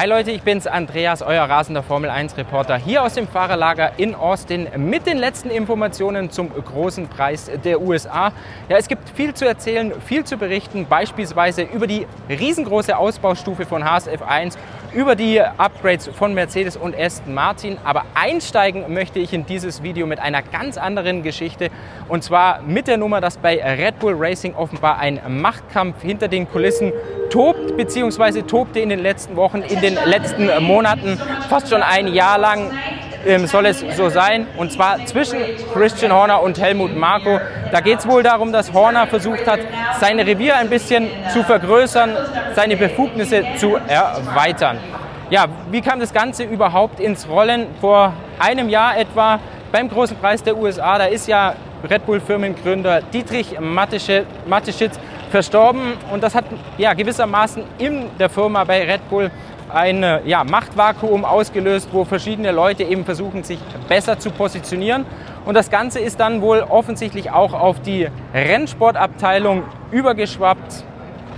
Hi Leute, ich bin's Andreas, euer rasender Formel 1 Reporter hier aus dem Fahrerlager in Austin mit den letzten Informationen zum großen Preis der USA. Ja, es gibt viel zu erzählen, viel zu berichten, beispielsweise über die riesengroße Ausbaustufe von HSF 1 über die Upgrades von Mercedes und Aston Martin. Aber einsteigen möchte ich in dieses Video mit einer ganz anderen Geschichte. Und zwar mit der Nummer, dass bei Red Bull Racing offenbar ein Machtkampf hinter den Kulissen tobt, beziehungsweise tobte in den letzten Wochen, in den letzten Monaten, fast schon ein Jahr lang ähm, soll es so sein. Und zwar zwischen Christian Horner und Helmut Marko. Da geht es wohl darum, dass Horner versucht hat, sein Revier ein bisschen zu vergrößern, seine Befugnisse zu erweitern. Ja, wie kam das Ganze überhaupt ins Rollen? Vor einem Jahr etwa beim Großen Preis der USA, da ist ja Red Bull-Firmengründer Dietrich Mateschitz verstorben und das hat ja, gewissermaßen in der Firma bei Red Bull ein ja, Machtvakuum ausgelöst, wo verschiedene Leute eben versuchen, sich besser zu positionieren. Und das Ganze ist dann wohl offensichtlich auch auf die Rennsportabteilung übergeschwappt.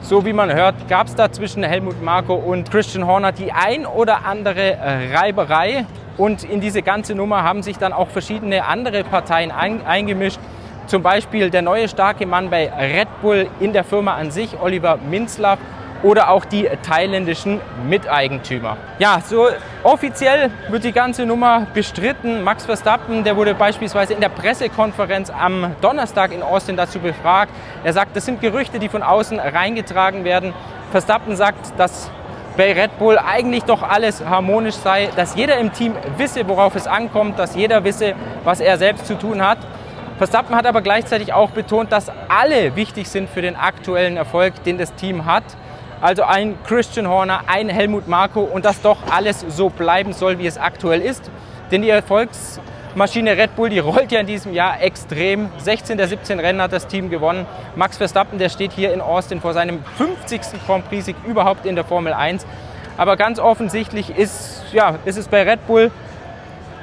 So wie man hört, gab es da zwischen Helmut Marko und Christian Horner die ein oder andere Reiberei. Und in diese ganze Nummer haben sich dann auch verschiedene andere Parteien eingemischt. Zum Beispiel der neue starke Mann bei Red Bull in der Firma an sich, Oliver Minzlaff, oder auch die thailändischen Miteigentümer. Ja, so offiziell wird die ganze Nummer bestritten. Max Verstappen, der wurde beispielsweise in der Pressekonferenz am Donnerstag in Austin dazu befragt. Er sagt, das sind Gerüchte, die von außen reingetragen werden. Verstappen sagt, dass bei Red Bull eigentlich doch alles harmonisch sei, dass jeder im Team wisse, worauf es ankommt, dass jeder wisse, was er selbst zu tun hat. Verstappen hat aber gleichzeitig auch betont, dass alle wichtig sind für den aktuellen Erfolg, den das Team hat. Also ein Christian Horner, ein Helmut Marko und dass doch alles so bleiben soll, wie es aktuell ist. Denn die Erfolgsmaschine Red Bull, die rollt ja in diesem Jahr extrem. 16 der 17 Rennen hat das Team gewonnen. Max Verstappen, der steht hier in Austin vor seinem 50. Grand Prix-Sieg überhaupt in der Formel 1. Aber ganz offensichtlich ist, ja, ist es bei Red Bull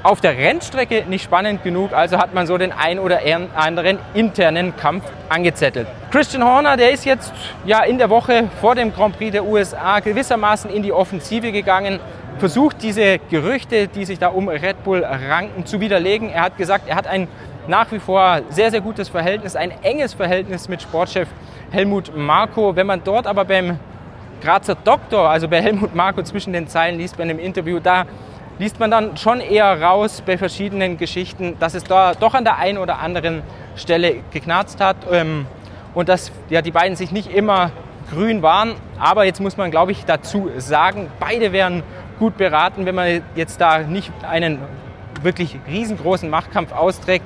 auf der Rennstrecke nicht spannend genug, also hat man so den ein oder anderen internen Kampf angezettelt. Christian Horner, der ist jetzt ja in der Woche vor dem Grand Prix der USA gewissermaßen in die Offensive gegangen, versucht diese Gerüchte, die sich da um Red Bull ranken, zu widerlegen. Er hat gesagt, er hat ein nach wie vor sehr, sehr gutes Verhältnis, ein enges Verhältnis mit Sportchef Helmut Marko. Wenn man dort aber beim Grazer Doktor, also bei Helmut Marko zwischen den Zeilen liest bei einem Interview, da liest man dann schon eher raus bei verschiedenen Geschichten, dass es da doch an der einen oder anderen Stelle geknarzt hat ähm, und dass ja, die beiden sich nicht immer grün waren. Aber jetzt muss man, glaube ich, dazu sagen, beide wären gut beraten, wenn man jetzt da nicht einen wirklich riesengroßen Machtkampf austrägt.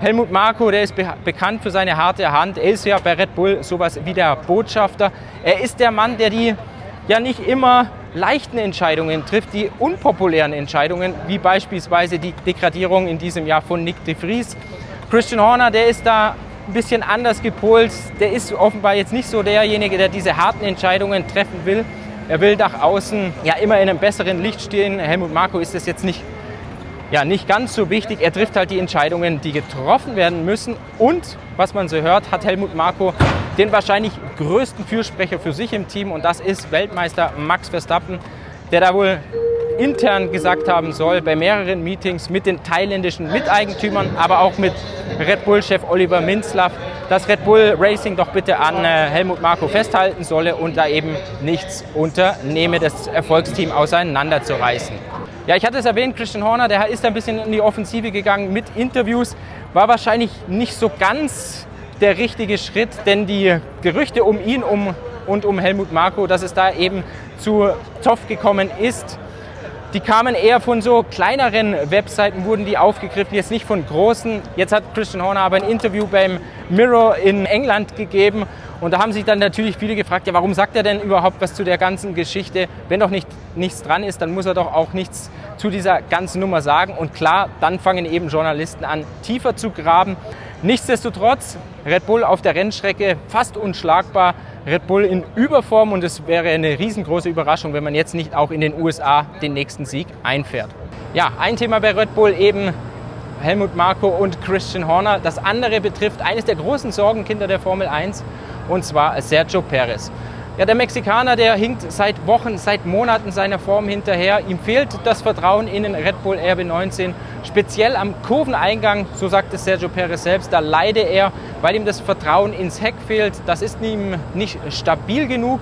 Helmut Marko, der ist be bekannt für seine harte Hand. Er ist ja bei Red Bull sowas wie der Botschafter. Er ist der Mann, der die ja nicht immer leichten Entscheidungen trifft, die unpopulären Entscheidungen, wie beispielsweise die Degradierung in diesem Jahr von Nick de Vries. Christian Horner, der ist da ein bisschen anders gepolt. Der ist offenbar jetzt nicht so derjenige, der diese harten Entscheidungen treffen will. Er will nach außen ja immer in einem besseren Licht stehen. Helmut Marko ist das jetzt nicht, ja, nicht ganz so wichtig. Er trifft halt die Entscheidungen, die getroffen werden müssen. Und was man so hört, hat Helmut Marko den wahrscheinlich größten Fürsprecher für sich im Team und das ist Weltmeister Max Verstappen, der da wohl intern gesagt haben soll, bei mehreren Meetings mit den thailändischen Miteigentümern, aber auch mit Red Bull-Chef Oliver Minzlaff, dass Red Bull Racing doch bitte an äh, Helmut Marko festhalten solle und da eben nichts unternehme, das Erfolgsteam auseinanderzureißen. Ja, ich hatte es erwähnt, Christian Horner, der ist ein bisschen in die Offensive gegangen mit Interviews, war wahrscheinlich nicht so ganz der richtige Schritt, denn die Gerüchte um ihn um, und um Helmut Marko, dass es da eben zu Zoff gekommen ist, die kamen eher von so kleineren Webseiten, wurden die aufgegriffen, jetzt nicht von großen. Jetzt hat Christian Horner aber ein Interview beim Mirror in England gegeben und da haben sich dann natürlich viele gefragt, ja, warum sagt er denn überhaupt was zu der ganzen Geschichte? Wenn doch nicht, nichts dran ist, dann muss er doch auch nichts zu dieser ganzen Nummer sagen. Und klar, dann fangen eben Journalisten an, tiefer zu graben. Nichtsdestotrotz, Red Bull auf der Rennstrecke fast unschlagbar. Red Bull in Überform und es wäre eine riesengroße Überraschung, wenn man jetzt nicht auch in den USA den nächsten Sieg einfährt. Ja, ein Thema bei Red Bull eben Helmut Marko und Christian Horner. Das andere betrifft eines der großen Sorgenkinder der Formel 1 und zwar Sergio Perez. Ja, der Mexikaner, der hinkt seit Wochen, seit Monaten seiner Form hinterher. Ihm fehlt das Vertrauen in den Red Bull RB19, speziell am Kurveneingang, so sagt es Sergio Perez selbst. Da leide er, weil ihm das Vertrauen ins Heck fehlt. Das ist ihm nicht stabil genug.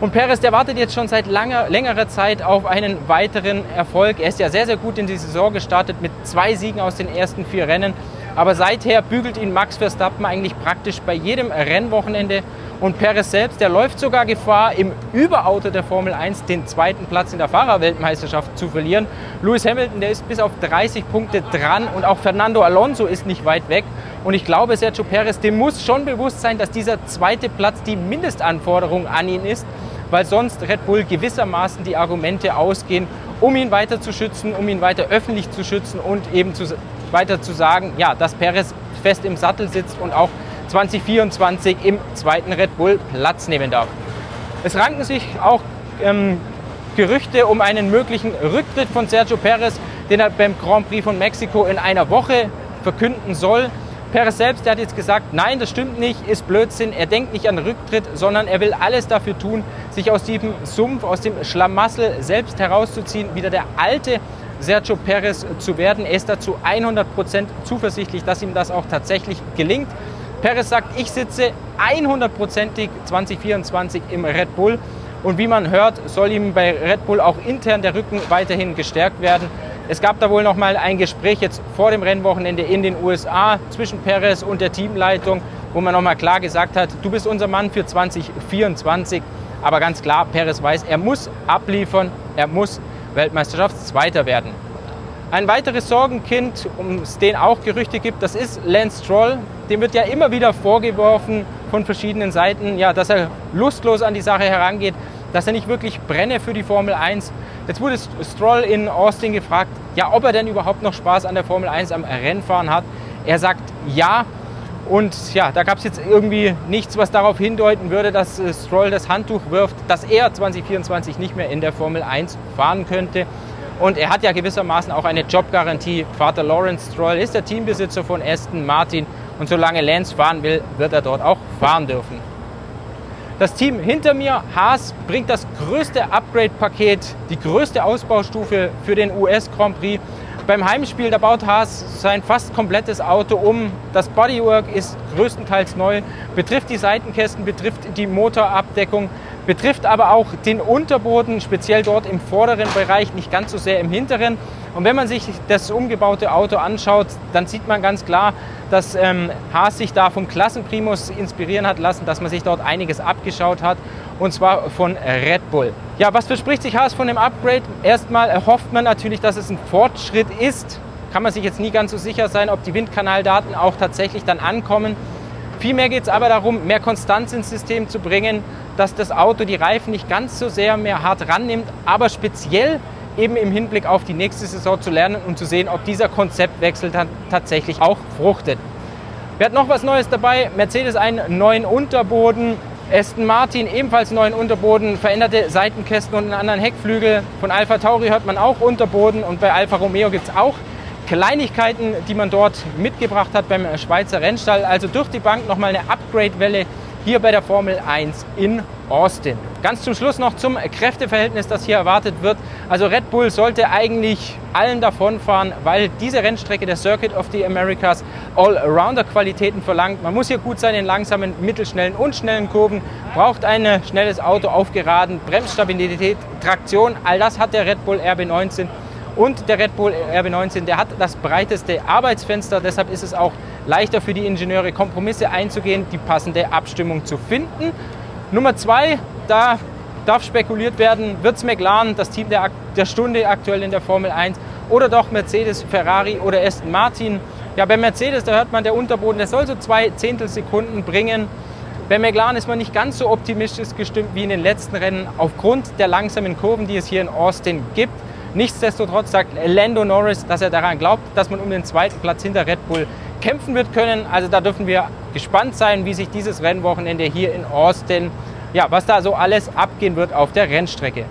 Und Perez, der wartet jetzt schon seit langer, längerer Zeit auf einen weiteren Erfolg. Er ist ja sehr, sehr gut in die Saison gestartet mit zwei Siegen aus den ersten vier Rennen. Aber seither bügelt ihn Max Verstappen eigentlich praktisch bei jedem Rennwochenende. Und Perez selbst, der läuft sogar Gefahr, im Überauto der Formel 1 den zweiten Platz in der Fahrerweltmeisterschaft zu verlieren. Lewis Hamilton, der ist bis auf 30 Punkte dran und auch Fernando Alonso ist nicht weit weg. Und ich glaube, Sergio Perez, dem muss schon bewusst sein, dass dieser zweite Platz die Mindestanforderung an ihn ist, weil sonst Red Bull gewissermaßen die Argumente ausgehen, um ihn weiter zu schützen, um ihn weiter öffentlich zu schützen und eben zu, weiter zu sagen, ja, dass Perez fest im Sattel sitzt und auch 2024 im zweiten Red Bull Platz nehmen darf. Es ranken sich auch ähm, Gerüchte um einen möglichen Rücktritt von Sergio Perez, den er beim Grand Prix von Mexiko in einer Woche verkünden soll. Perez selbst hat jetzt gesagt, nein, das stimmt nicht, ist Blödsinn. Er denkt nicht an Rücktritt, sondern er will alles dafür tun, sich aus diesem Sumpf, aus dem Schlamassel selbst herauszuziehen, wieder der alte Sergio Perez zu werden. Er ist dazu 100% zuversichtlich, dass ihm das auch tatsächlich gelingt. Perez sagt, ich sitze 100%ig 2024 im Red Bull. Und wie man hört, soll ihm bei Red Bull auch intern der Rücken weiterhin gestärkt werden. Es gab da wohl noch mal ein Gespräch jetzt vor dem Rennwochenende in den USA zwischen Perez und der Teamleitung, wo man noch mal klar gesagt hat, du bist unser Mann für 2024. Aber ganz klar, Perez weiß, er muss abliefern, er muss Weltmeisterschaftszweiter werden. Ein weiteres Sorgenkind, um es den auch Gerüchte gibt, das ist Lance Stroll. Dem wird ja immer wieder vorgeworfen von verschiedenen Seiten, ja, dass er lustlos an die Sache herangeht, dass er nicht wirklich brenne für die Formel 1. Jetzt wurde Stroll in Austin gefragt, ja, ob er denn überhaupt noch Spaß an der Formel 1 am Rennfahren hat. Er sagt ja. Und ja, da gab es jetzt irgendwie nichts, was darauf hindeuten würde, dass äh, Stroll das Handtuch wirft, dass er 2024 nicht mehr in der Formel 1 fahren könnte. Und er hat ja gewissermaßen auch eine Jobgarantie. Vater Lawrence Stroll ist der Teambesitzer von Aston Martin und solange Lance fahren will, wird er dort auch fahren dürfen. Das Team hinter mir, Haas, bringt das größte Upgrade-Paket, die größte Ausbaustufe für den US Grand Prix. Beim Heimspiel, da baut Haas sein fast komplettes Auto um. Das Bodywork ist größtenteils neu, betrifft die Seitenkästen, betrifft die Motorabdeckung, betrifft aber auch den Unterboden, speziell dort im vorderen Bereich, nicht ganz so sehr im hinteren. Und wenn man sich das umgebaute Auto anschaut, dann sieht man ganz klar, dass ähm, Haas sich da vom Klassenprimus inspirieren hat lassen, dass man sich dort einiges abgeschaut hat und zwar von Red Bull. Ja, was verspricht sich Haas von dem Upgrade? Erstmal erhofft man natürlich, dass es ein Fortschritt ist. Kann man sich jetzt nie ganz so sicher sein, ob die Windkanaldaten auch tatsächlich dann ankommen. Vielmehr geht es aber darum, mehr Konstanz ins System zu bringen, dass das Auto die Reifen nicht ganz so sehr mehr hart rannimmt, aber speziell eben im Hinblick auf die nächste Saison zu lernen und zu sehen, ob dieser Konzeptwechsel dann tatsächlich auch fruchtet. Wir hatten noch was Neues dabei. Mercedes einen neuen Unterboden. Aston Martin ebenfalls neuen Unterboden, veränderte Seitenkästen und einen anderen Heckflügel. Von Alpha Tauri hört man auch Unterboden und bei Alfa Romeo gibt es auch Kleinigkeiten, die man dort mitgebracht hat beim Schweizer Rennstall. Also durch die Bank nochmal eine Upgrade-Welle hier bei der Formel 1 in Austin. Ganz zum Schluss noch zum Kräfteverhältnis, das hier erwartet wird. Also Red Bull sollte eigentlich allen davonfahren, weil diese Rennstrecke der Circuit of the Americas Allrounder-Qualitäten verlangt. Man muss hier gut sein in langsamen, mittelschnellen und schnellen Kurven, braucht ein schnelles Auto aufgeraden, Bremsstabilität, Traktion, all das hat der Red Bull RB19 und der Red Bull RB19, der hat das breiteste Arbeitsfenster, deshalb ist es auch leichter für die Ingenieure, Kompromisse einzugehen, die passende Abstimmung zu finden. Nummer zwei, da darf spekuliert werden, wird es McLaren, das Team der, der Stunde aktuell in der Formel 1, oder doch Mercedes, Ferrari oder Aston Martin. Ja, bei Mercedes, da hört man, der Unterboden, der soll so zwei Zehntelsekunden bringen. Bei McLaren ist man nicht ganz so optimistisch gestimmt wie in den letzten Rennen aufgrund der langsamen Kurven, die es hier in Austin gibt. Nichtsdestotrotz sagt Lando Norris, dass er daran glaubt, dass man um den zweiten Platz hinter Red Bull kämpfen wird können. Also da dürfen wir gespannt sein, wie sich dieses Rennwochenende hier in Austin, ja, was da so alles abgehen wird auf der Rennstrecke.